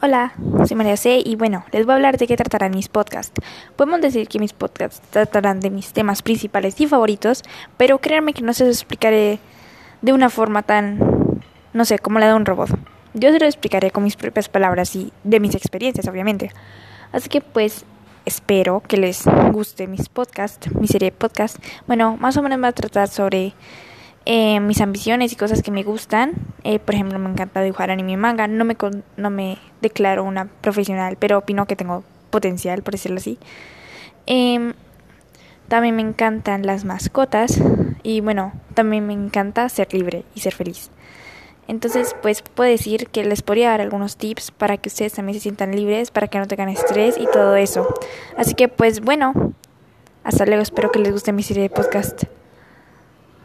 Hola, soy María C y bueno, les voy a hablar de qué tratarán mis podcasts. Podemos decir que mis podcasts tratarán de mis temas principales y favoritos, pero créanme que no se los explicaré de una forma tan, no sé, como la de un robot. Yo se lo explicaré con mis propias palabras y de mis experiencias, obviamente. Así que pues espero que les guste mis podcasts, mi serie de podcasts. Bueno, más o menos va a tratar sobre eh, mis ambiciones y cosas que me gustan. Eh, por ejemplo, me encanta dibujar anime y manga. No me, no me declaro una profesional, pero opino que tengo potencial, por decirlo así. Em, también me encantan las mascotas y bueno, también me encanta ser libre y ser feliz. Entonces, pues puedo decir que les podría dar algunos tips para que ustedes también se sientan libres, para que no tengan estrés y todo eso. Así que, pues bueno, hasta luego, espero que les guste mi serie de podcast.